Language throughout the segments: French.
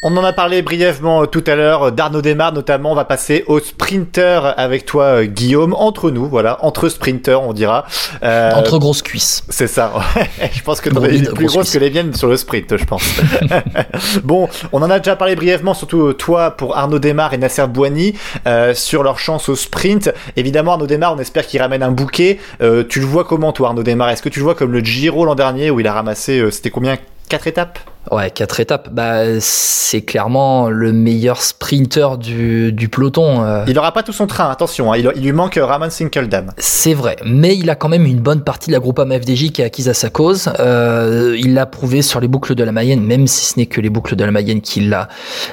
On en a parlé brièvement euh, tout à l'heure euh, d'Arnaud Desmar notamment. On va passer au sprinter avec toi, euh, Guillaume. Entre nous, voilà, entre sprinters, on dira. Euh, Entre grosses cuisses. C'est ça. je pense que bide, plus grosse grosse cuisse. que les miennes sur le sprint, je pense. bon, on en a déjà parlé brièvement, surtout toi pour Arnaud Desmar et Nasser Bouani euh, sur leur chance au sprint. Évidemment, Arnaud Desmar, on espère qu'il ramène un bouquet. Euh, tu le vois comment, toi, Arnaud Desmar? Est-ce que tu le vois comme le Giro l'an dernier où il a ramassé, euh, c'était combien? Quatre étapes? Ouais, quatre étapes. Bah, c'est clairement le meilleur sprinter du, du peloton. euh. Il aura pas tout son train, attention. hein. Il, il lui manque euh, Ramon Sinkeldam. C'est vrai, mais il a quand même une bonne partie de la groupe FDJ qui est acquise à sa cause. Euh, il l'a prouvé sur les boucles de la Mayenne, même si ce n'est que les boucles de la Mayenne qu'il a,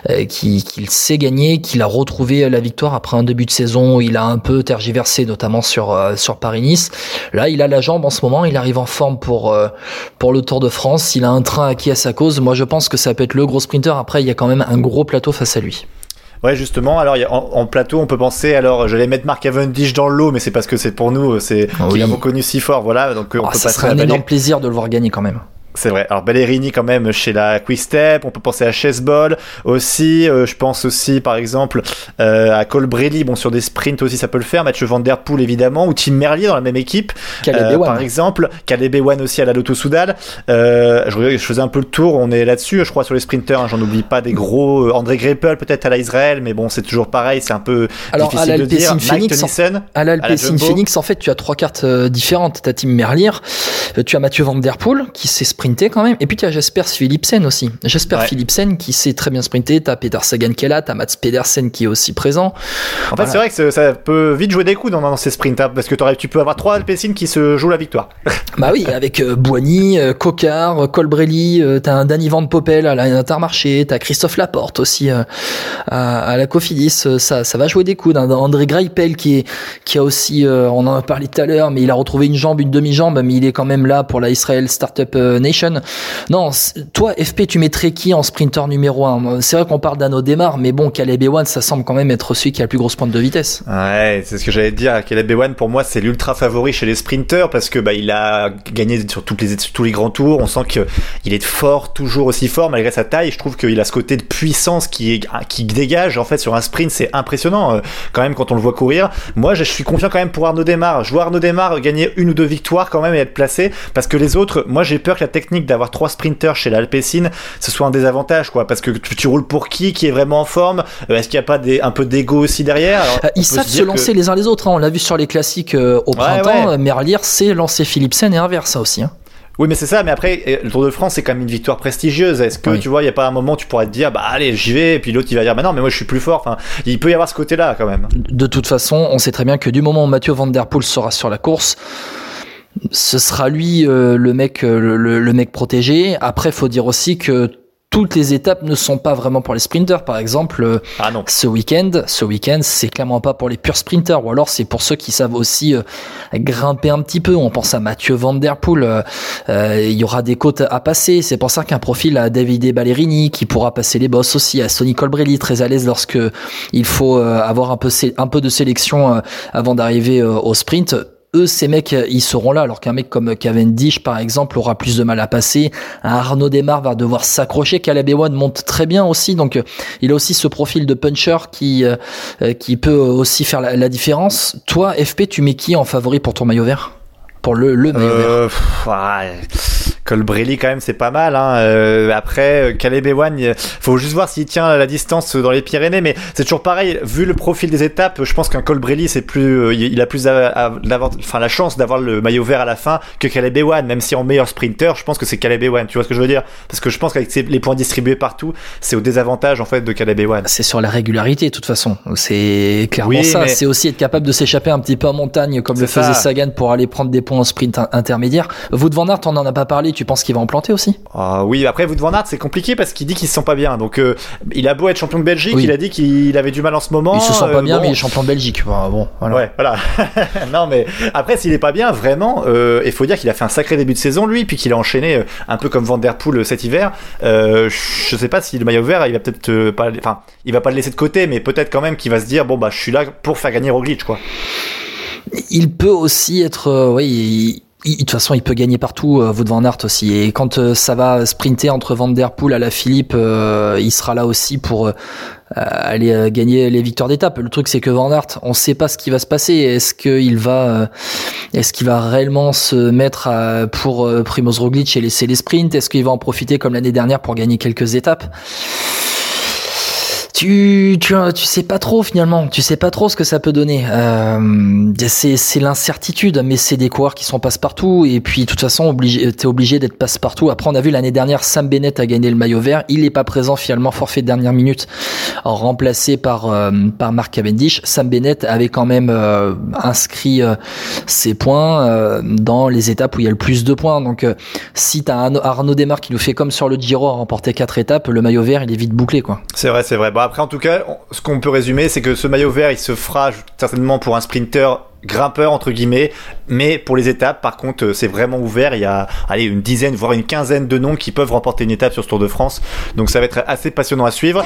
euh, qui- qu'il sait gagner, qu'il a retrouvé la victoire après un début de saison où il a un peu tergiversé, notamment sur euh, sur Paris-Nice. Là, il a la jambe en ce moment, il arrive en forme pour euh, pour le Tour de France. Il a un train acquis à sa cause. Moi, je pense que ça peut être le gros sprinter. Après, il y a quand même un gros plateau face à lui. Ouais, justement. Alors, il y a- en, en plateau, on peut penser. Alors, j'allais mettre Mark Cavendish dans l'eau, mais c'est parce que c'est pour nous, c'est Ah qu'il a reconnu si fort. Voilà, donc euh, on Ah, peut ça passer serait un énorme plaisir de le voir gagner quand même. C'est vrai. Alors Ballerini quand même chez la Quick Step. On peut penser à Chessball aussi. euh, je pense aussi par exemple euh, à Colbrelli. Bon sur des sprints aussi ça peut le faire. Mathieu Van Der Poel évidemment ou Tim Merlier dans la même équipe. Euh, par exemple. Caleb Ewan aussi à la Lotto Soudal. Euh, je, faisais un peu le tour. On est là-dessus. Je crois sur les sprinters. hein, J'en oublie pas des gros. euh, André Greipel peut-être à la Israël. Mais bon c'est toujours pareil. C'est un peu Alors, à difficile de l'Alpecin dire. Mike Phoenix, Tennyson. À la l'Alpecin. Phoenix, en fait, tu as trois cartes différentes. Tu as Tim Merlier, tu as Mathieu Van Der Poel qui sait sprinter quand même, et puis tu as Jasper Philipsen aussi. Jasper Ouais. Philipsen qui sait très bien sprinter, tu as Peter Sagan qui est là, tu as Mats Pedersen qui est aussi présent. En fait, c'est vrai que ça- peut vite jouer des coups dans, dans ces sprints, hein, parce que tu peux avoir trois Alpecin qui se jouent la victoire. Bah oui, avec euh, Boigny, euh, Cocard, euh, Colbrelli, euh, t'as un Danny Van Poppel à l'Intermarché, t'as Christophe Laporte aussi euh, à, à la Cofidis, euh, ça, ça va jouer des coups. D'un André Greipel qui est qui a aussi, on en a parlé tout à l'heure, mais il a retrouvé une jambe, une demi-jambe, mais il est quand même là pour la Israel Startup euh, Non, toi FP, tu mettrais qui en sprinter numéro un? C'est vrai qu'on parle d'Anno Démarre, mais bon, Caleb Ewan, ça semble quand même être celui qui a la plus grosse pointe de vitesse. Ouais, c'est ce que j'allais dire. Caleb Ewan, pour moi, c'est l'ultra favori chez les sprinters parce que bah il a gagné sur tous les grands tours. On sent que il est fort, toujours aussi fort malgré sa taille. Je trouve qu'il a ce côté de puissance qui qui dégage en fait sur un sprint. C'est impressionnant euh, quand même quand on le voit courir. Moi, je suis confiant quand même pour Arnaud Desmar. Je vois Arnaud Desmar gagner une ou deux victoires quand même et être placé parce que les autres, moi, j'ai peur que la technique d'avoir trois sprinters chez l'Alpecin, ce soit un désavantage quoi parce que tu, tu roules pour qui qui est vraiment en forme? Euh, Est-ce qu'il n'y a pas des, un peu d'ego aussi derrière? Alors, Euh, ils savent se, que- lancer les uns les autres. hein. On l'a vu sur les classiques euh, au printemps. ouais. Merlier sait lancer Philipsen et inverse ça aussi. hein. Oui, mais c'est ça. Mais après, le Tour de France, c'est quand même une victoire prestigieuse. Est-ce que Oui. tu vois, il y a pas un moment où tu pourrais te dire, bah allez, j'y vais, et puis l'autre il va dire, bah non, mais moi je suis plus fort. Enfin, il peut y avoir ce côté-là quand même. De toute façon, on sait très bien que du moment où Mathieu Van Der Poel sera sur la course, ce sera lui euh, le mec euh, le, le- le mec protégé. Après, faut dire aussi que toutes les étapes ne sont pas vraiment pour les sprinters. Par exemple, euh, Ah non. ce week-end, ce week-end, c'est clairement pas pour les purs sprinters, ou alors c'est pour ceux qui savent aussi euh, grimper un petit peu. On pense à Mathieu Van Der Poel. euh, il y aura des côtes à passer. C'est pour ça qu'un profil à Davide Ballerini qui pourra passer les bosses aussi, à Sonny Colbrelli très à l'aise lorsque il faut avoir un peu un peu de sélection avant d'arriver au sprint. Eux, ces mecs, euh, ils seront là, alors qu'un mec comme Cavendish, par exemple, aura plus de mal à passer. Arnaud Desmar va devoir s'accrocher. Caleb Ewan monte très bien aussi, donc euh, il a aussi ce profil de puncher qui euh, qui peut aussi faire la, différence. Toi, FP, tu mets qui en favori pour ton maillot vert? Pour le, maillot vert? Colbrelli quand même c'est pas mal hein. Euh, après euh, Caleb Ewan il faut juste voir s'il tient la distance dans les Pyrénées mais c'est toujours pareil vu le profil des étapes je pense qu'un Colbrelli c'est plus euh, il a plus à- à- l'avant- enfin la chance d'avoir le maillot vert à la fin que Caleb Ewan même si en meilleur sprinter je pense que c'est Caleb Ewan tu vois ce que je veux dire? Parce que je pense qu'avec les points distribués partout c'est au désavantage en fait de Caleb Ewan C'est sur la régularité, de toute façon. C'est clairement Oui, ça. mais- C'est aussi être capable de s'échapper un petit peu en montagne, comme le faisait ça. Sagan pour aller prendre des points en sprint in- intermédiaire. Vous de Van Aert, on n'en a pas parlé. Tu penses qu'il va en planter aussi? Ah, Oui, après, van Aert, c'est compliqué parce qu'il dit qu'il se sent pas bien. Donc, euh, il a beau être champion de Belgique, il a dit qu'il avait du mal en ce moment. Il se sent pas bien, mais il est champion de Belgique. bon, voilà. Ouais, voilà. non, mais après, s'il est pas bien, vraiment, il faut dire qu'il a fait un sacré début de saison, lui, puis qu'il a enchaîné un peu comme Van Der Poel cet hiver. je sais pas si le maillot vert, il va peut-être pas. Enfin, il va pas le laisser de côté, mais peut-être quand même qu'il va se dire bon, bah, je suis là pour faire gagner Roglic, quoi. Il peut aussi être, euh, oui, de toute façon, il peut gagner partout, euh, Wout van Aert aussi. Et quand euh, ça va sprinter entre Van Der Poel à la Philippe, il sera là aussi pour aller gagner les victoires d'étape. Le truc, c'est que Van Aert, on ne sait pas ce qui va se passer. Est-ce qu'il va, est-ce qu'il va réellement se mettre pour Primoz Roglic et laisser les sprints? Est-ce qu'il va en profiter comme l'année dernière pour gagner quelques étapes? Tu, tu, tu sais pas trop finalement, tu sais pas trop ce que ça peut donner. Euh, c'est l'incertitude, mais c'est des coureurs qui sont passe-partout et puis de toute façon obligé, t'es obligé d'être passe-partout. Après on a vu l'année dernière Sam Bennett a gagné le maillot vert, il est pas présent finalement forfait de dernière minute, remplacé par euh, par Mark Cavendish. Sam Bennett avait quand même euh, inscrit euh, ses points dans les étapes où il y a le plus de points. Donc si t'as Arnaud Desmar qui nous fait comme sur le Giro à remporter quatre étapes, le maillot vert il est vite bouclé quoi. C'est vrai, c'est vrai. Bah, après, en tout cas, ce qu'on peut résumer, c'est que ce maillot vert, il se fera certainement pour un sprinter grimpeur entre guillemets, mais pour les étapes, par contre, c'est vraiment ouvert. Il y a allez, une dizaine, voire une quinzaine de noms qui peuvent remporter une étape sur ce Tour de France. Donc ça va être assez passionnant à suivre.